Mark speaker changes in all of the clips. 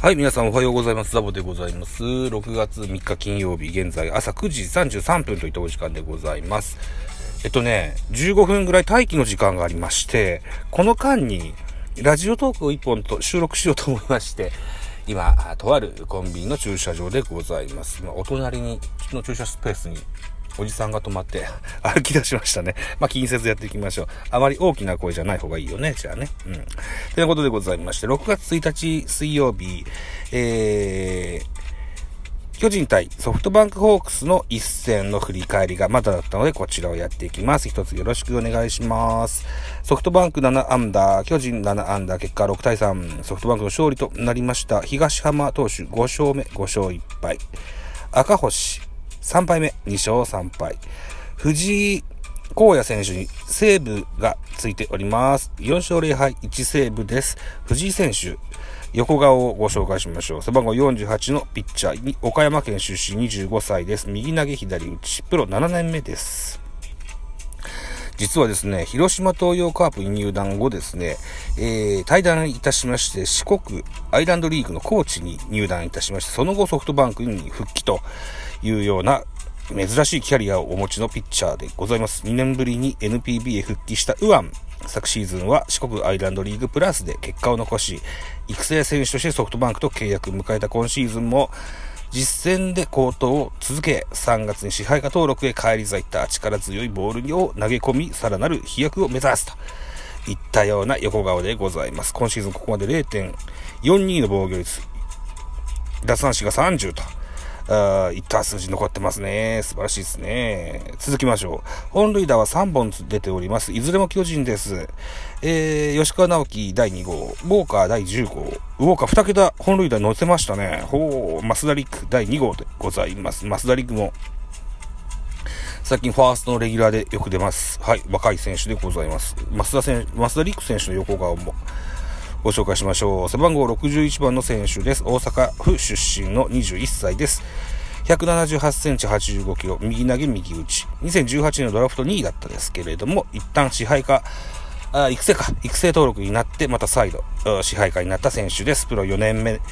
Speaker 1: はい、皆さんおはようございます。ザボでございます。6月3日金曜日、現在朝9時33分といったお時間でございます。えっとね、15分ぐらい待機の時間がありまして、この間にラジオトークを1本と収録しようと思いまして、今、とあるコンビニの駐車場でございます。まあ、お隣に、の駐車スペースにおじさんが止まって 歩き出しましたね。まあ、気にせずやっていきましょう。あまり大きな声じゃない方がいいよね。じゃあね。うん。ということでございまして、6月1日水曜日、えー、巨人対ソフトバンクホークスの一戦の振り返りがまだだったので、こちらをやっていきます。一つよろしくお願いします。ソフトバンク7アンダー、巨人7アンダー、結果6対3、ソフトバンクの勝利となりました。東浜投手5勝目、5勝1敗。赤星、3敗目、2勝3敗。藤井荒野選手にセーブがついております。4勝0敗1セーブです。藤井選手、横顔をご紹介しましょう。背番号48のピッチャー、岡山県出身25歳です。右投げ左打ち、プロ7年目です。実はですね、広島東洋カープに入団後ですね、えー、対談いたしまして、四国アイランドリーグのコーチに入団いたしまして、その後ソフトバンクに復帰というような珍しいキャリアをお持ちのピッチャーでございます。2年ぶりに NPB へ復帰したウアン。昨シーズンは四国アイランドリーグプラスで結果を残し、育成選手としてソフトバンクと契約を迎えた今シーズンも、実戦で高騰を続け、3月に支配下登録へ返り咲いた力強いボールを投げ込み、さらなる飛躍を目指すと。いったような横顔でございます。今シーズンここまで0.42の防御率。奪三振が30と。あいった数字残ってますね。素晴らしいですね。続きましょう。本塁打は3本出ております。いずれも巨人です。えー、吉川直樹第2号、ウォーカー第10号、ウォーカー2桁本塁打乗せましたね。ほう、マスダリック第2号でございます。マスダリックも最近ファーストのレギュラーでよく出ます。はい、若い選手でございます。増田選手、増田陸選手の横顔もご紹介しましょう。背番号61番の選手です。大阪府出身の21歳です。178センチ85キロ、右投げ右打ち。2018年のドラフト2位だったですけれども、一旦支配下、あ育成か、育成登録になって、また再度、支配下になった選手です。プロ4年目。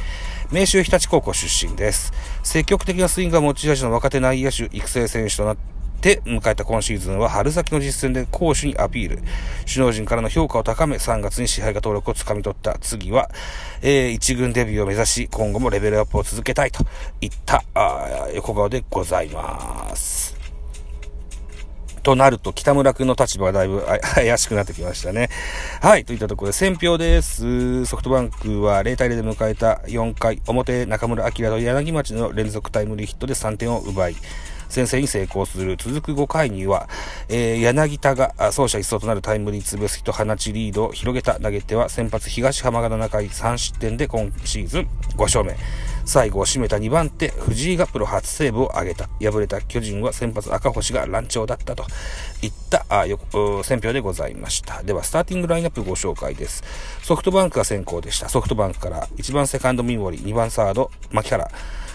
Speaker 1: 明秀日立高校出身です。積極的なスイングが持ち味の若手内野手、育成選手となって、て迎えた今シーズンは春先の実戦で攻守にアピール。首脳陣からの評価を高め、3月に支配下登録をつかみ取った次は、えー、一軍デビューを目指し、今後もレベルアップを続けたいといったあ横顔でございます。となると、北村君の立場がだいぶ 怪しくなってきましたね。はい。といったところで、選票です。ソフトバンクは0対0で迎えた4回表、中村晃と柳町の連続タイムリーヒットで3点を奪い、先制に成功する。続く5回には、えー、柳田が走者一掃となるタイムリーツーベースヒット放ちリードを広げた投げ手は先発東浜が7回3失点で今シーズン5勝目。最後を締めた2番手、藤井がプロ初セーブを挙げた。敗れた巨人は先発赤星が乱調だったといったあよ選評でございました。では、スターティングラインナップご紹介です。ソフトバンクが先行でした。ソフトバンクから1番セカンド三森、2番サード牧原、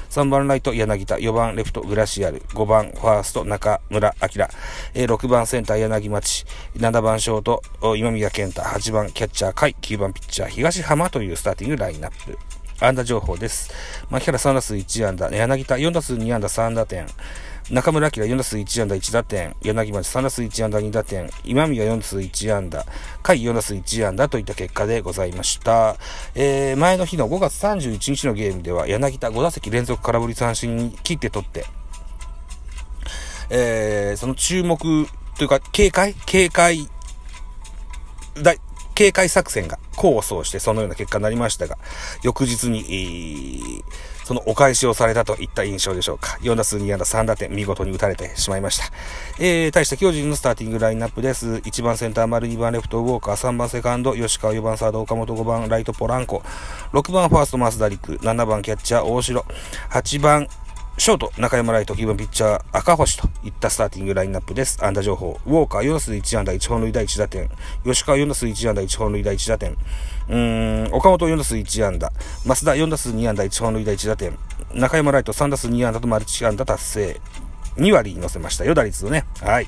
Speaker 1: 3番ライト柳田、4番レフトグラシアル、5番ファースト中村明、え6番センター柳町、7番ショート今宮健太、8番キャッチャー甲斐、9番ピッチャー東浜。というスターティングラインナップ。安打情報です。牧原3打数1安打、柳田4打数2安打3打点、中村明4打数1安打1打点、柳町3打数1安打2打点、今宮4打数1安打、甲斐4打数1安打といった結果でございました。えー、前の日の5月31日のゲームでは柳田5打席連続空振り三振に切って取って、えー、その注目というか警戒警戒大、警戒作戦が功を奏してそのような結果になりましたが、翌日に、えー、そのお返しをされたといった印象でしょうか。4打数2安打3打点、見事に打たれてしまいました。えー、対して巨人のスターティングラインナップです。1番センター丸、2番レフトウォーカー、3番セカンド吉川、4番サード岡本、5番ライトポランコ、6番ファースト増田陸、7番キャッチャー大城、8番ショート、中山ライト、9番ピッチャー、赤星といったスターティングラインナップです。安打情報。ウォーカー4打数1安打1本塁打1打点。吉川4打数1安打1本塁打1打点。うーん、岡本4打数1安打。増田4打数2安打1本塁打1打点。中山ライト3打数2安打とマルチ安打達成。2割に乗せましたよ、打率をね。はい。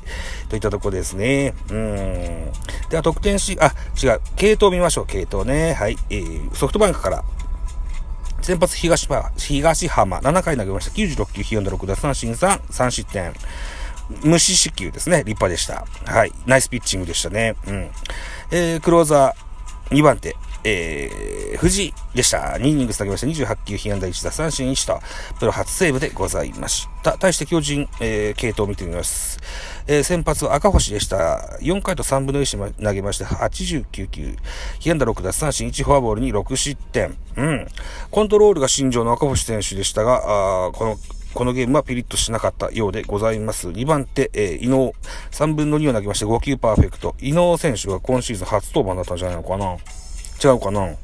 Speaker 1: といったとこですね。うん。では、得点し、あ、違う。系統見ましょう、系統ね。はい。えー、ソフトバンクから、先発東浜、東浜、7回投げました。96球、被安打6奪三振3、3失点。無視四球ですね。立派でした。はい。ナイスピッチングでしたね。うん。えー、クローザー、2番手、えー、藤井でした。2イニングス投げました。28球、被安打1打三振1と、プロ初セーブでございました。対して巨人、えー、系統を見てみます。えー、先発は赤星でした。4回と3分の1投げまして、89球、被安打6奪三振1フォアボールに6失点。うん。コントロールが新庄の赤星選手でしたが、あこの、このゲームはピリッとしなかったようでございます。2番手、えー、伊能、3分の2を投げまして5球パーフェクト。伊能選手は今シーズン初登板だったんじゃないのかな違うかなう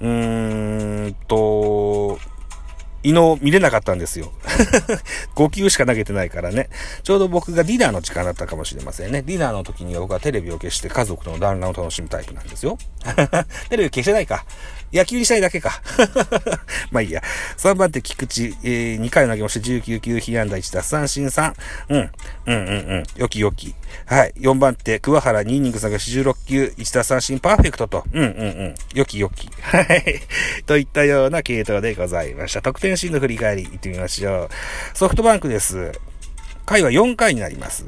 Speaker 1: ーんと、伊野見れなかったんですよ。5球しか投げてないからね。ちょうど僕がディナーの時間だったかもしれませんね。ディナーの時には僕はテレビを消して家族との団らんを楽しむタイプなんですよ。テレビ消してないか。野球にしたいだけか。まあいいや。3番手菊池、えー、2回投げまして19球、被安打1打三振3。うん。うんうんうん。よきよき。はい。4番手、桑原2イニング下げ16球、1打三振パーフェクトと。うんうんうん。よきよき。はい。といったような系統でございました。得点シーンの振り返り、いってみましょう。ソフトバンクです。回は4回になります。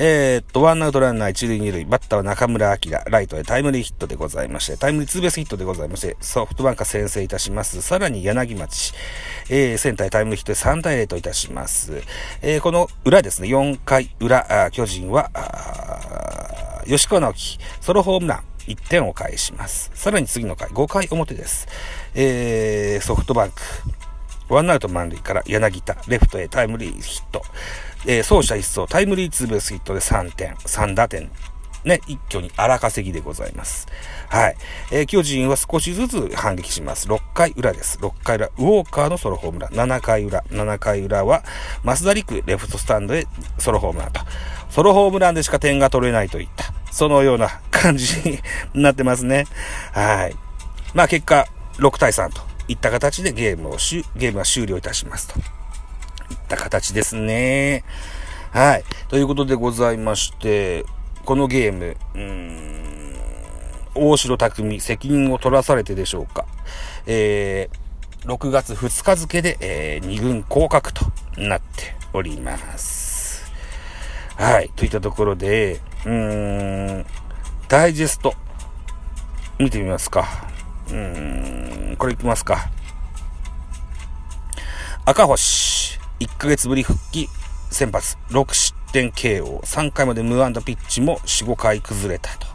Speaker 1: えー、っと、ワンアウトランナー一塁二塁、バッターは中村晃、ライトへタイムリーヒットでございまして、タイムリーツーベースヒットでございまして、ソフトバンクが先制いたします。さらに柳町、えー、センターへタイムリーヒットで3対0といたします。えー、この裏ですね、4回裏、巨人は、吉川直樹、ソロホームラン、1点を返します。さらに次の回、5回表です。えー、ソフトバンク、ワンアウト満塁から柳田、レフトへタイムリーヒット。えー、走者一掃、タイムリーツーベースヒットで3点、3打点。ね、一挙に荒稼ぎでございます。はい。えー、巨人は少しずつ反撃します。6回裏です。6回裏、ウォーカーのソロホームラン。7回裏、7回裏は、増田陸、レフトスタンドへソロホームランと。ソロホームランでしか点が取れないといった、そのような感じになってますね。はい。まあ結果、6対3といった形でゲームをしゲームは終了いたしますと。いった形ですね。はい。ということでございまして、このゲーム、うーん、大城匠、責任を取らされてでしょうか。えー、6月2日付で、えー、2軍降格となっております。はい。といったところで、うーん、ダイジェスト、見てみますか。うーん、これいきますか。赤星。1ヶ月ぶり復帰、先発、6失点 KO、3回まで無安打ピッチも4、5回崩れたと。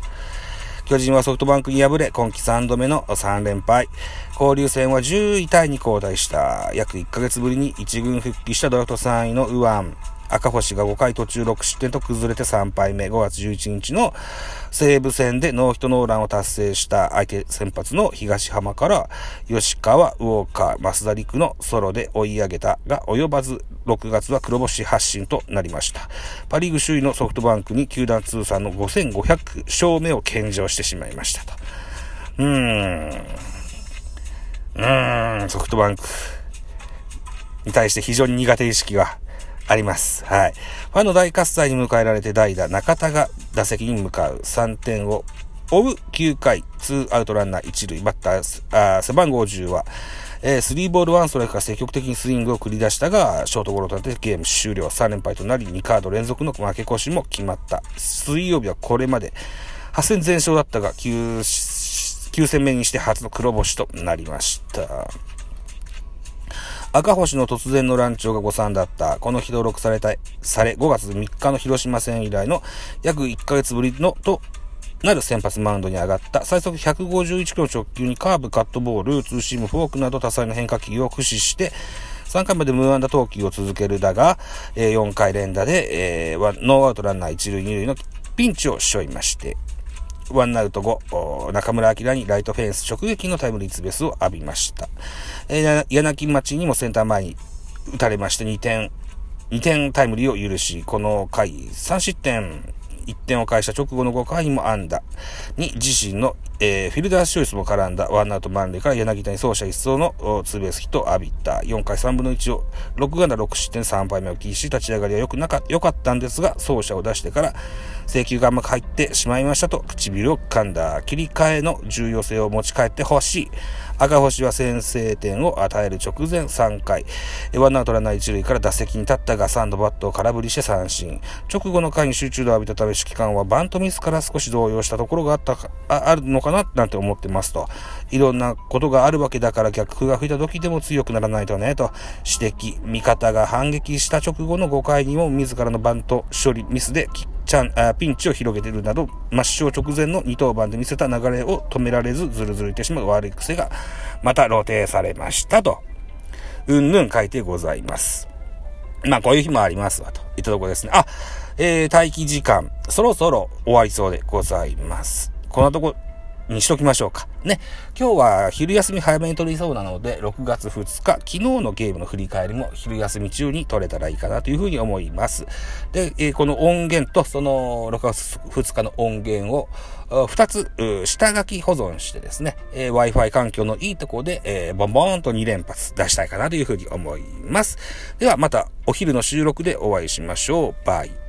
Speaker 1: 巨人はソフトバンクに敗れ、今季3度目の3連敗。交流戦は10位タイに交代した。約1ヶ月ぶりに1軍復帰したドラフト3位の右腕。赤星が5回途中6失点と崩れて3敗目。5月11日の西武戦でノーヒットノーランを達成した相手先発の東浜から吉川、ウォーカー、増田陸のソロで追い上げたが及ばず6月は黒星発進となりました。パリーグ首位のソフトバンクに球団通算の5500勝目を献上してしまいましたと。うーん。うーん、ソフトバンクに対して非常に苦手意識があります。はい。ファンの大喝采に迎えられて代打、中田が打席に向かう3点を追う9回、2アウトランナー1塁、バッター、あ背番号10は、えー、3ボール1ストライクから積極的にスイングを繰り出したが、ショートゴロとなってゲーム終了。3連敗となり、2カード連続の負け越しも決まった。水曜日はこれまで8戦全勝だったが9、9戦目にして初の黒星となりました。赤星の突然の乱調が誤算だった。この日登録された、され、5月3日の広島戦以来の約1ヶ月ぶりの、となる先発マウンドに上がった。最速151キロ直球にカーブ、カットボール、ツーシーム、フォークなど多彩な変化球を駆使して、3回まで無安打投球を続けるだが、4回連打で、ノーアウトランナー1塁2塁のピンチを背負いまして、ワンアウト後、中村晃にライトフェンス直撃のタイムリーツベースを浴びました。えー、柳町にもセンター前に打たれまして2点、2点タイムリーを許し、この回3失点、1点を返した直後の5回にも安打に自身のえー、フィルダースチョイスも絡んだワンアウト満塁から柳田に走者一掃のツーベースヒットを浴びた。4回3分の1を6安打6失点3敗目を喫し、立ち上がりは良くなか良かったんですが、走者を出してから制球が甘く入ってしまいましたと唇を噛んだ。切り替えの重要性を持ち帰ってほしい。赤星は先制点を与える直前3回、ワンアウトランナー1塁から打席に立ったがサンドバットを空振りして三振。直後の回に集中度を浴びたため指揮官はバントミスから少し動揺したところがあったか、ああるのかななんて思ってますと。いろんなことがあるわけだから逆風が吹いた時でも強くならないとね、と指摘。味方が反撃した直後の5回にも自らのバント処理ミスでチャンあピンチを広げているなど、抹消直前の2登板で見せた流れを止められず、ずるずるいてしまう悪い癖が、また露呈されましたと。うんぬん書いてございます。まあ、こういう日もありますわ、といったところですね。あ、えー、待機時間、そろそろ終わりそうでございます。こんなとこ、にしときましょうか。ね。今日は昼休み早めに取りそうなので、6月2日、昨日のゲームの振り返りも昼休み中に取れたらいいかなというふうに思います。で、えー、この音源とその6月2日の音源を2つ下書き保存してですね、えー、Wi-Fi 環境のいいとこで、えー、ボンボーンと2連発出したいかなというふうに思います。ではまたお昼の収録でお会いしましょう。バイ。